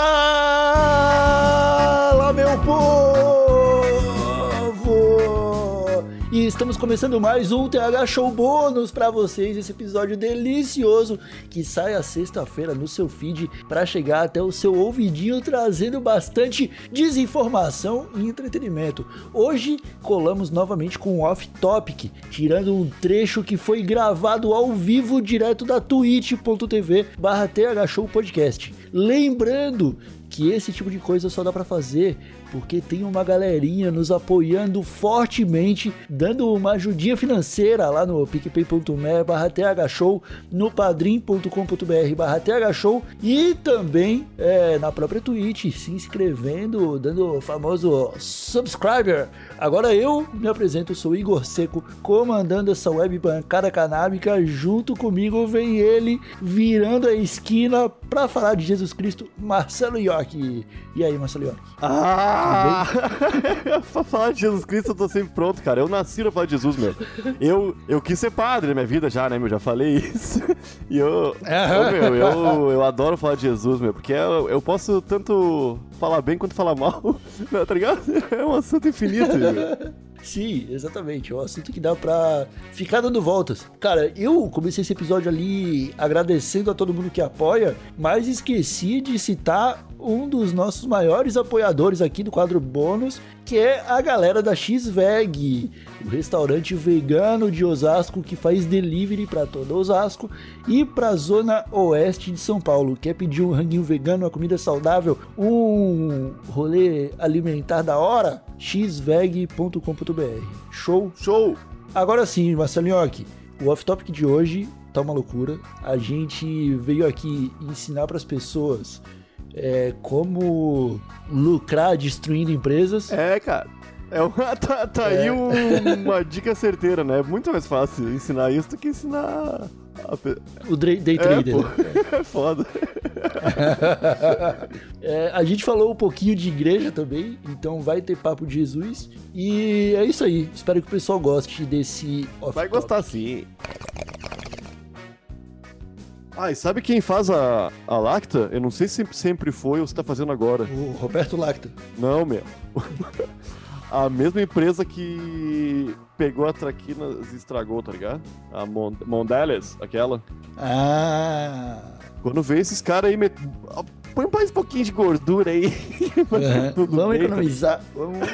Fala, estamos começando mais um TH Show bônus para vocês, esse episódio delicioso que sai a sexta-feira no seu feed para chegar até o seu ouvidinho trazendo bastante desinformação e entretenimento. Hoje colamos novamente com um off topic, tirando um trecho que foi gravado ao vivo direto da twitch.tv barra TH Show Podcast. Lembrando que esse tipo de coisa só dá para fazer porque tem uma galerinha nos apoiando fortemente, dando uma ajudinha financeira lá no picpay.me barra thshow, no padrim.com.br barra thshow e também é, na própria Twitch, se inscrevendo, dando o famoso subscriber. Agora eu me apresento, sou Igor Seco, comandando essa web bancada canábica, junto comigo vem ele, virando a esquina para falar de Jesus Cristo, Marcelo York. E aí, Marcelo York? Ah! Pra falar de Jesus Cristo eu tô sempre pronto, cara. Eu nasci pra falar de Jesus, meu. Eu, eu quis ser padre na minha vida já, né, meu? Já falei isso. E eu, eu, meu, eu, eu adoro falar de Jesus, meu, porque eu, eu posso tanto falar bem quanto falar mal, meu, tá ligado? É um assunto infinito, meu. Sim, exatamente. É um assunto que dá pra ficar dando voltas. Cara, eu comecei esse episódio ali agradecendo a todo mundo que apoia, mas esqueci de citar um dos nossos maiores apoiadores aqui do quadro bônus, que é a galera da X-Veg, o restaurante vegano de Osasco que faz delivery para todo Osasco e para a zona oeste de São Paulo. Quer pedir um ranguinho vegano, uma comida saudável, um rolê alimentar da hora? xveg.com.br. Show? Show! Agora sim, Marcelinho, aqui. O off-topic de hoje tá uma loucura. A gente veio aqui ensinar para as pessoas é, como lucrar destruindo empresas. É, cara. É uma, tá, tá é. aí um, uma dica certeira, né? É muito mais fácil ensinar isso do que ensinar. A... O day, day trader. É, é foda. é, a gente falou um pouquinho de igreja também, então vai ter papo de Jesus. E é isso aí. Espero que o pessoal goste desse Vai gostar sim. Ah, e sabe quem faz a, a Lacta? Eu não sei se sempre foi ou se tá fazendo agora. O Roberto Lacta. Não, meu. a mesma empresa que pegou a traquinas e estragou, tá ligado? A Mondelez, aquela. Ah. Quando vê esses caras aí, met... põe mais um pouquinho de gordura aí. Uhum. Vamos bem, economizar, tá? vamos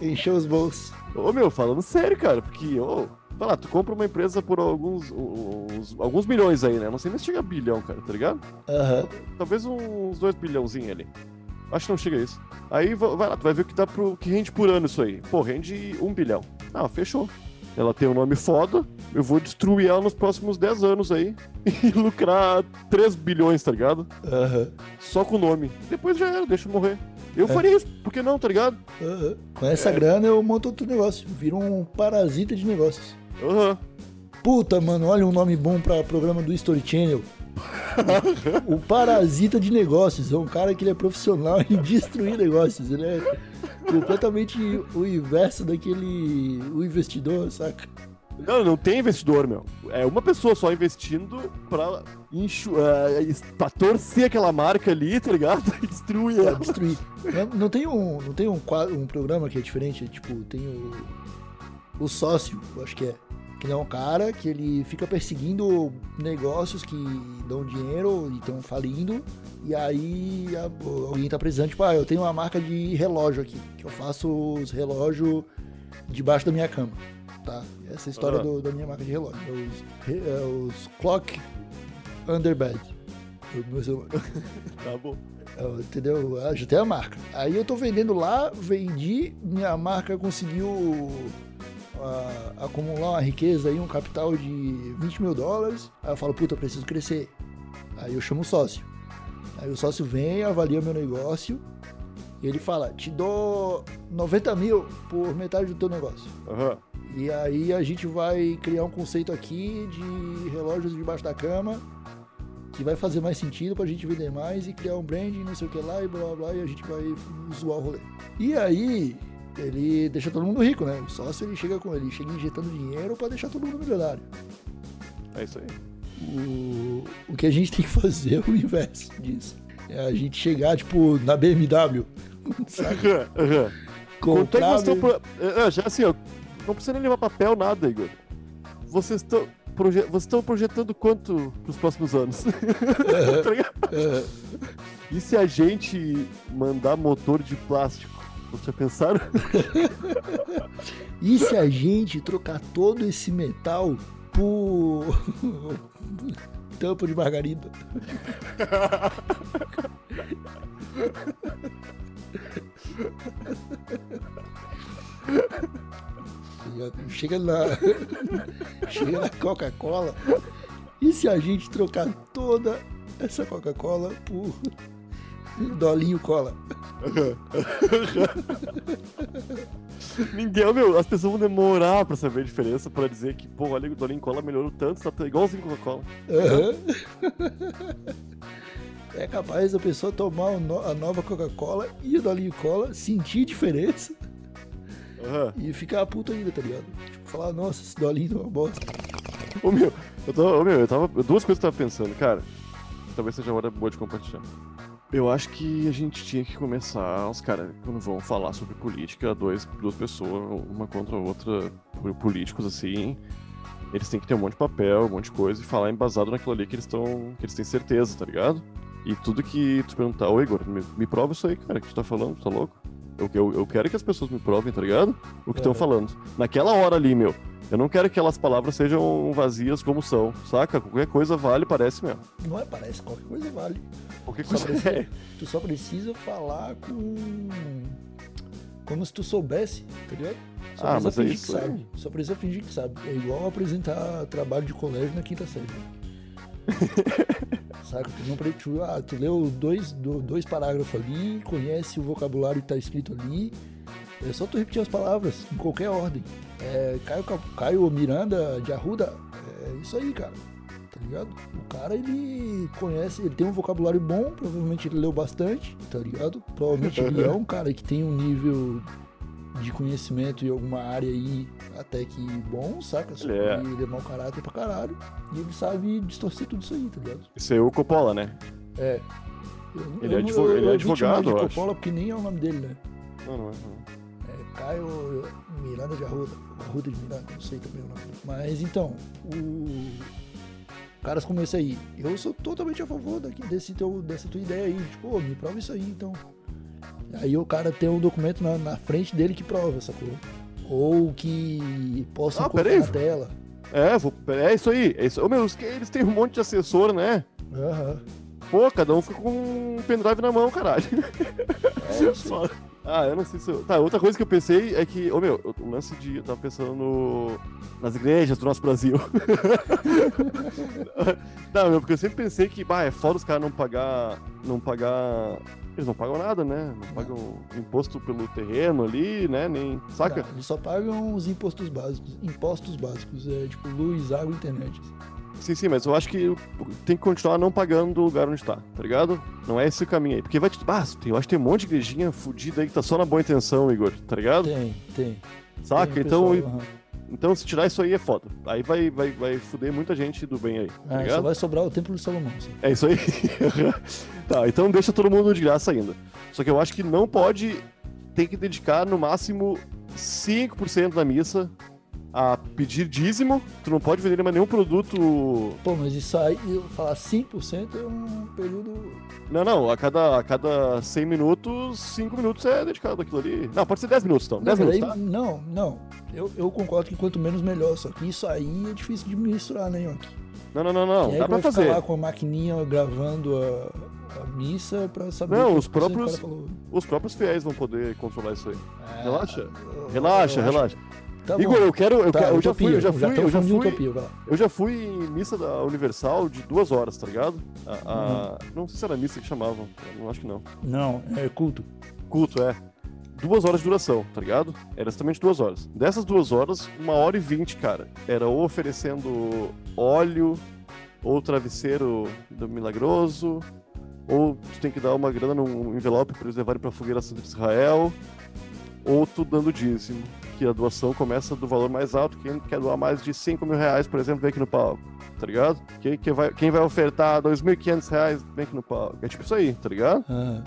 encher os bolsos. Ô meu, falando sério, cara, porque, ô, vai lá, tu compra uma empresa por alguns, uns, alguns milhões aí, né? Não sei nem se chega a bilhão, cara, tá ligado? Uhum. Talvez uns dois bilhãozinhos ali. Acho que não chega a isso. Aí vai lá, tu vai ver o que dá pro que rende por ano isso aí. Pô, rende um bilhão. Ah, fechou. Ela tem um nome foda, eu vou destruir ela nos próximos 10 anos aí e lucrar 3 bilhões, tá ligado? Uhum. Só com o nome. Depois já era, deixa eu morrer. Eu é. faria isso, por que não, tá ligado? Uhum. Com essa é. grana eu monto outro negócio. Viro um parasita de negócios. Uhum. Puta, mano, olha um nome bom pra programa do Story Channel. o parasita de negócios. É um cara que ele é profissional em destruir negócios. Ele é completamente o inverso daquele. o investidor, saca? Não, não tem investidor, meu. É uma pessoa só investindo pra, enxu... Uh, pra torcer aquela marca ali, tá ligado? E destruir ela. destruir. Não, não, tem, um, não tem um, quadro, um programa que é diferente? Tipo, tem o. O sócio, eu acho que é. Que é um cara que ele fica perseguindo negócios que dão dinheiro e estão falindo. E aí a, alguém tá precisando, tipo, ah, eu tenho uma marca de relógio aqui, que eu faço os relógios debaixo da minha cama. Tá? Essa é a história uhum. do, da minha marca de relógio. Os, é, os Clock Underbed. tá bom. É, entendeu? Ah, já tem a marca. Aí eu tô vendendo lá, vendi, minha marca conseguiu a, acumular uma riqueza aí, um capital de 20 mil dólares. Aí eu falo, puta, eu preciso crescer. Aí eu chamo o sócio. Aí o sócio vem, avalia meu negócio. E ele fala, te dou 90 mil por metade do teu negócio. Uhum. E aí a gente vai criar um conceito aqui de relógios debaixo da cama que vai fazer mais sentido pra gente vender mais e criar um branding, não sei o que lá, e blá blá blá, e a gente vai zoar o rolê. E aí, ele deixa todo mundo rico, né? O sócio ele chega com ele, chega injetando dinheiro para deixar todo mundo milionário. É isso aí. O, o que a gente tem que fazer é o inverso disso. É a gente chegar, tipo, na BMW. Sabe? Uhum. Quanto é que. Pro... É, já assim, ó, não precisa nem levar papel, nada, Igor. Vocês estão. Proje... Vocês estão projetando quanto pros próximos anos? Uhum. E se a gente mandar motor de plástico? Já pensaram? e se a gente trocar todo esse metal por tampa de margarida? Chega na. Chega na Coca-Cola. E se a gente trocar toda essa Coca-Cola por Dolinho Cola? Ninguém, meu, as pessoas vão demorar pra saber a diferença pra dizer que, pô, olha, o Dolinho Cola melhorou tanto, tá igualzinho Coca-Cola. Uhum. É capaz da pessoa tomar a nova Coca-Cola e o Dolinho Cola, sentir diferença uhum. e ficar puto ainda, tá ligado? Tipo, falar, nossa, esse Dolinho é uma bosta. Ô meu, eu tava, ô, meu, eu tava. Duas coisas que eu tava pensando, cara. Talvez seja a hora boa de compartilhar. Eu acho que a gente tinha que começar, os caras, quando vão falar sobre política, dois, duas pessoas, uma contra a outra, políticos assim, eles têm que ter um monte de papel, um monte de coisa e falar embasado naquilo ali que eles estão. que eles têm certeza, tá ligado? E tudo que tu perguntar, ô Igor, me, me prova isso aí, cara, que tu tá falando, tá louco? Eu, eu, eu quero que as pessoas me provem, tá ligado? O que estão é. falando. Naquela hora ali, meu. Eu não quero que aquelas palavras sejam vazias como são, saca? Qualquer coisa vale, parece mesmo. Não é, parece, qualquer coisa vale. Qualquer coisa precisa, é. Tu só precisa falar com. Como se tu soubesse, entendeu? Só ah, mas é isso. Que sabe. Só precisa fingir que sabe. É igual apresentar trabalho de colégio na quinta série. Saca? Tu, não, tu, ah, tu leu dois, dois parágrafos ali, conhece o vocabulário que tá escrito ali. É só tu repetir as palavras em qualquer ordem. É, Caio, Caio Miranda de Arruda, é isso aí, cara. Tá ligado? O cara, ele conhece, ele tem um vocabulário bom, provavelmente ele leu bastante, tá ligado? Provavelmente ele é um cara que tem um nível de conhecimento em alguma área aí até que bom, saca? Só é. ele é mau caráter pra caralho. E ele sabe distorcer tudo isso aí, tá ligado? Isso aí é o Coppola, né? É. Eu, ele, é eu, é advogado, eu, ele é advogado, de Coppola porque nem é o nome dele, né? Não, não é. Não. Caio Miranda de Arruda. Arruda de Miranda, não sei também o nome dele. Mas então, o caras como esse aí, eu sou totalmente a favor daqui, desse teu, dessa tua ideia aí. Tipo, oh, me prova isso aí, então. Aí o cara tem um documento na, na frente dele que prova, sacou? Ou que possa ah, colocar na tela. É, vou, é isso aí. É isso. Oh, meu, eles têm um monte de assessor, né? Aham. Uhum. Pô, cada um fica com um pendrive na mão, caralho. É Só... Ah, eu não sei se. Tá, outra coisa que eu pensei é que, ô meu, o lance de. Eu tava pensando no... nas igrejas do nosso Brasil. não, meu, porque eu sempre pensei que, bah, é foda os caras não pagar. Não pagar eles não pagam nada, né? Não pagam imposto pelo terreno ali, né? Nem. Saca? Não, eles só pagam os impostos básicos. Impostos básicos, é tipo luz, água e internet. Sim, sim, mas eu acho que tem que continuar não pagando do lugar onde tá, tá ligado? Não é esse o caminho aí. Porque vai te. Ah, eu acho que tem um monte de igrejinha fodida aí que tá só na boa intenção, Igor, tá ligado? Tem, tem. Saca? Tem então. Pessoal. Então, se tirar isso aí é foda. Aí vai, vai, vai fuder muita gente do bem aí. Tá ah, só vai sobrar o Templo de Salomão. Sim. É isso aí. tá, então deixa todo mundo de graça ainda. Só que eu acho que não pode. Tem que dedicar no máximo 5% da missa a pedir dízimo, tu não pode vender mais nenhum produto. Pô, mas isso aí, falar 5% é um período. Não, não, a cada, a cada 100 minutos, 5 minutos é dedicado àquilo ali. Não, pode ser 10 minutos então. 10 não, minutos, aí, tá? não, não. Eu, eu concordo que quanto menos melhor, só que isso aí é difícil de misturar, né, Yonk? Não, não, não, não. Dá pra fazer. lá com a maquininha gravando a, a missa pra saber. Não, os próprios, os próprios fiéis vão poder controlar isso aí. É, relaxa. Relaxa, relaxa. Tá Igor, eu quero. Eu, tá, quero, eu já fui, eu já fui, eu já fui. Utopia, eu já fui em missa da Universal de duas horas, tá ligado? A, a, uhum. Não sei se era missa que chamavam. Não acho que não. Não, é culto. Culto, é. Duas horas de duração, tá ligado? Era exatamente duas horas. Dessas duas horas, uma hora e vinte, cara. Era ou oferecendo óleo, ou travesseiro do milagroso, ou tu tem que dar uma grana num envelope para eles levarem pra fogueira Santa de Israel, ou tu dando dízimo que a doação começa do valor mais alto. Quem quer doar mais de 5 mil reais, por exemplo, vem aqui no palco. tá ligado? Quem, quem, vai, quem vai ofertar 2.500 reais, vem aqui no palco. É tipo isso aí, tá ligado? Uhum.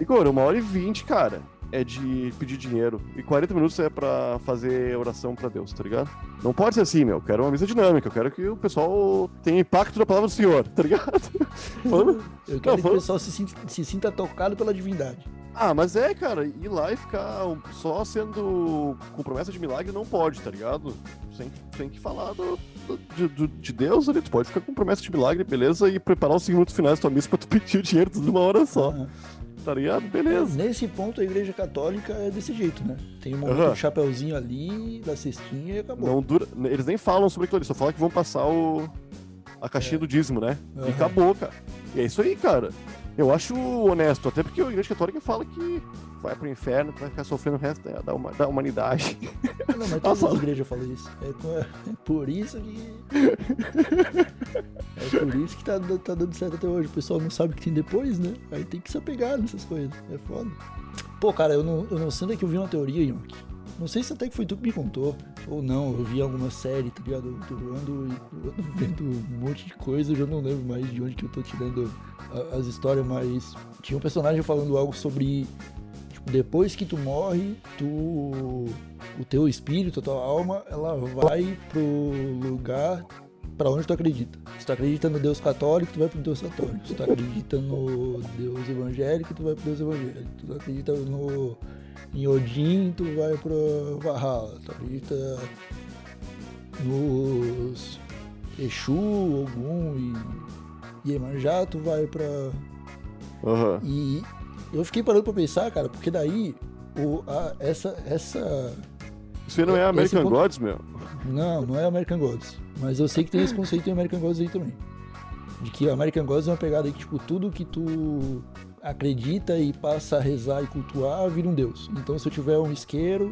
Igor, uma hora e vinte, cara, é de pedir dinheiro. E 40 minutos é pra fazer oração pra Deus, tá ligado? Não pode ser assim, meu. Eu quero uma mesa dinâmica. Eu quero que o pessoal tenha impacto na palavra do Senhor, tá ligado? eu quero não, que o pessoal se sinta, se sinta tocado pela divindade. Ah, mas é, cara, ir lá e ficar só sendo com promessa de milagre não pode, tá ligado? Tem que, tem que falar do, do, de, de, Deus ali, tu pode ficar com promessa de milagre, beleza, e preparar os minutos finais da tua missa pra tu pedir o dinheiro tudo numa hora só. Uhum. Tá ligado? Beleza. Nesse ponto, a igreja católica é desse jeito, né? Tem um momento uhum. chapeuzinho ali, da cestinha e acabou. Não dura... Eles nem falam sobre aquilo ali, só falam que vão passar o... a caixinha é. do dízimo, né? Uhum. E acabou, cara. E é isso aí, cara. Eu acho honesto, até porque a Igreja Católica fala que vai pro inferno, vai ficar sofrendo o resto da, da humanidade. Não, mas todas as igrejas falam isso. É, é, por isso que. Por isso que tá, tá dando certo até hoje. O pessoal não sabe o que tem depois, né? Aí tem que se apegar nessas coisas. É foda. Pô, cara, eu não, eu não sei onde é que eu vi uma teoria, Yonk. Não sei se até que foi tu que me contou, ou não, eu vi alguma série, tá ligado? Eu ando, eu ando vendo um monte de coisa, eu já não lembro mais de onde que eu tô tirando as histórias, mas tinha um personagem falando algo sobre tipo, depois que tu morre, tu o teu espírito, a tua alma, ela vai pro lugar para onde tu acredita. Se tu acredita no Deus católico, tu vai pro Deus católico. Se tu acredita no Deus evangélico, tu vai pro Deus evangélico. Se tu acredita no em Odin, tu vai pro Valhalla. Tu acredita nos Exu, Ogum e Iemanjá, tu vai pra. Uhum. E eu fiquei parando pra pensar, cara, porque daí o, a, essa. essa Isso não é American ponto... Gods, meu? Não, não é American Gods. Mas eu sei que tem esse conceito em American Gods aí também. De que American Gods é uma pegada que, tipo, tudo que tu acredita e passa a rezar e cultuar vira um deus. Então, se eu tiver um isqueiro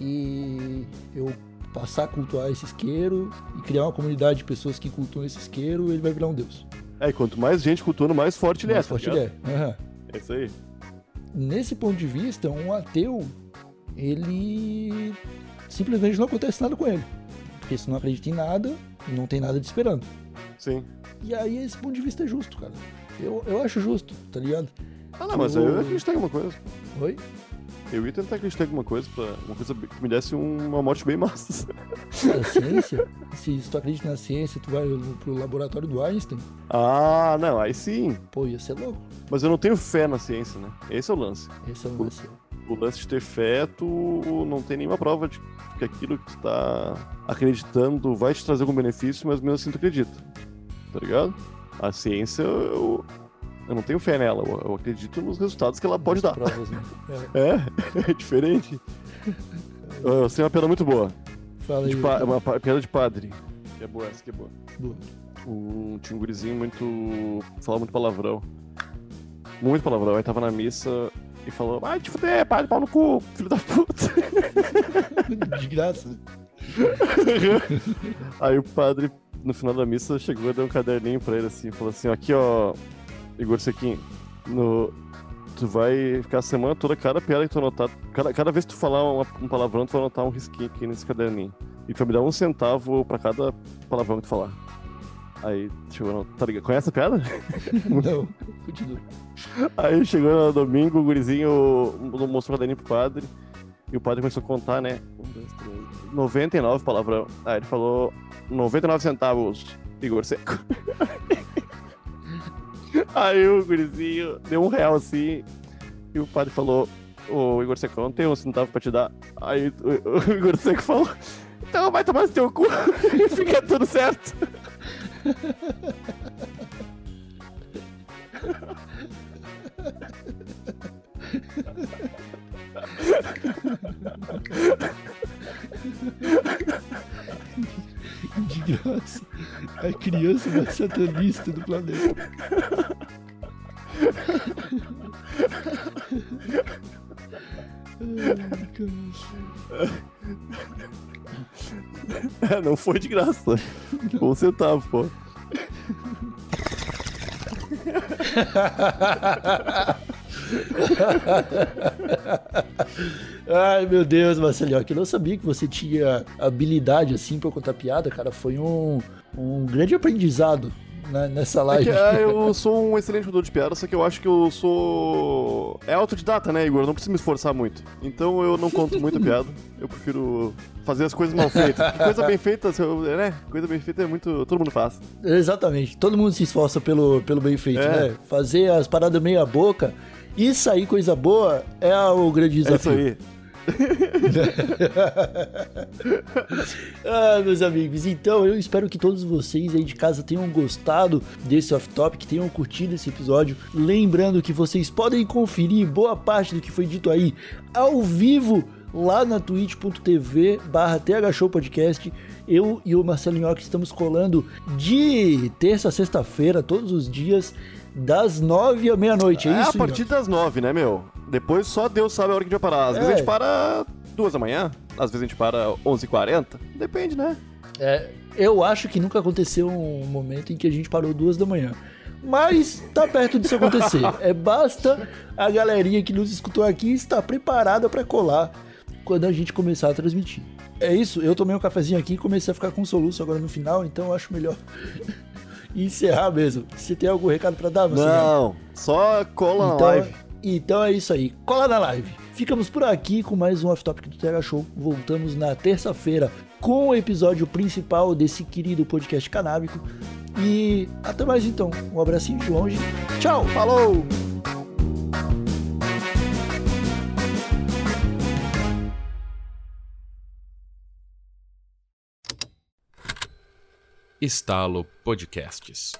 e eu passar a cultuar esse isqueiro e criar uma comunidade de pessoas que cultuam esse isqueiro, ele vai virar um deus. É, e quanto mais gente cultuando, mais forte ele mais é. Mais tá forte ele é. Uhum. É isso aí. Nesse ponto de vista, um ateu, ele simplesmente não acontece nada com ele. Porque se não acredita em nada, não tem nada de esperando. Sim. E aí esse ponto de vista é justo, cara. Eu, eu acho justo, tá ligado? Ah, não, mas eu, eu acredito em alguma coisa. Oi? Eu ia tentar acreditar em alguma coisa, pra, uma coisa que me desse uma morte bem massa. A ciência? Se, se tu acredita na ciência, tu vai pro laboratório do Einstein? Ah, não, aí sim. Pô, ia ser louco. Mas eu não tenho fé na ciência, né? Esse é o lance. Esse é o lance. O, o lance de ter fé, tu não tem nenhuma prova de que aquilo que tu tá acreditando vai te trazer algum benefício, mas mesmo assim tu acredita. Tá ligado? A ciência, eu, eu não tenho fé nela, eu, acredito nos resultados que ela pode dar. Provas, né? é. é, é diferente. Eu sei uma piada muito boa. Fala aí. uma piada de padre. Que é boa, essa que é boa. boa. Um, tinha um gurizinho muito. falava muito palavrão. Muito palavrão. Aí tava na missa e falou: Ai, te fuder, padre, pau no cu, filho da puta. De graça. Aí o padre, no final da missa, chegou e deu um caderninho pra ele assim, falou assim: Aqui, ó, Igor Sequim, no, tu vai ficar a semana toda, cada piada que tu anotar, cada, cada vez que tu falar uma, um palavrão, tu vai anotar um risquinho aqui nesse caderninho. E tu vai me dar um centavo pra cada palavrão que tu falar. Aí chegou no. Tá ligado? Conhece a piada? Não, continua. Aí chegou no domingo, o gurizinho mostrou o caderninho pro padre. E o padre começou a contar, né? Um, dois, três. 99 palavrão. Aí ele falou 99 centavos, Igor Seco. Aí o gurizinho deu um real assim. E o padre falou: Ô Igor Seco, não tem um centavo pra te dar. Aí o, o Igor Seco falou: Então vai tomar no teu cu e fica tudo certo. De graça. A criança mais satanista do planeta. É, não foi de graça. Um centavo, pô. Ai, meu Deus, Marcelinho, que não sabia que você tinha habilidade assim pra contar piada, cara. Foi um, um grande aprendizado né, nessa live. É que, é, eu sou um excelente jogador de piada, só que eu acho que eu sou. É autodidata, né, Igor? Eu não preciso me esforçar muito. Então eu não conto muita piada. Eu prefiro fazer as coisas mal feitas. coisa bem feita, né? Coisa bem feita é muito. Todo mundo faz. Exatamente. Todo mundo se esforça pelo, pelo bem feito, é. né? Fazer as paradas meia boca e sair coisa boa é o grande desafio. É isso aí. ah, meus amigos, então eu espero que todos vocês aí de casa tenham gostado desse off-topic, tenham curtido esse episódio. Lembrando que vocês podem conferir boa parte do que foi dito aí ao vivo lá na twitch.tv barra Podcast. Eu e o Marcelo Nhoque estamos colando de terça a sexta-feira, todos os dias, das nove à meia-noite, é, é isso? a partir das nove, né, meu? Depois só Deus sabe a hora que a gente vai parar. Às é. vezes a gente para duas da manhã, às vezes a gente para 11h40. Depende, né? É, eu acho que nunca aconteceu um momento em que a gente parou duas da manhã. Mas tá perto disso acontecer. É basta a galerinha que nos escutou aqui estar preparada para colar quando a gente começar a transmitir. É isso, eu tomei um cafezinho aqui e comecei a ficar com soluço agora no final, então eu acho melhor encerrar mesmo. Você tem algum recado para dar, você? Não, só cola então, na live. Então é isso aí. Cola na live. Ficamos por aqui com mais um Off Topic do TH Show. Voltamos na terça-feira com o episódio principal desse querido podcast canábico. E até mais então. Um abracinho de longe. Tchau. Falou! Estalo Podcasts.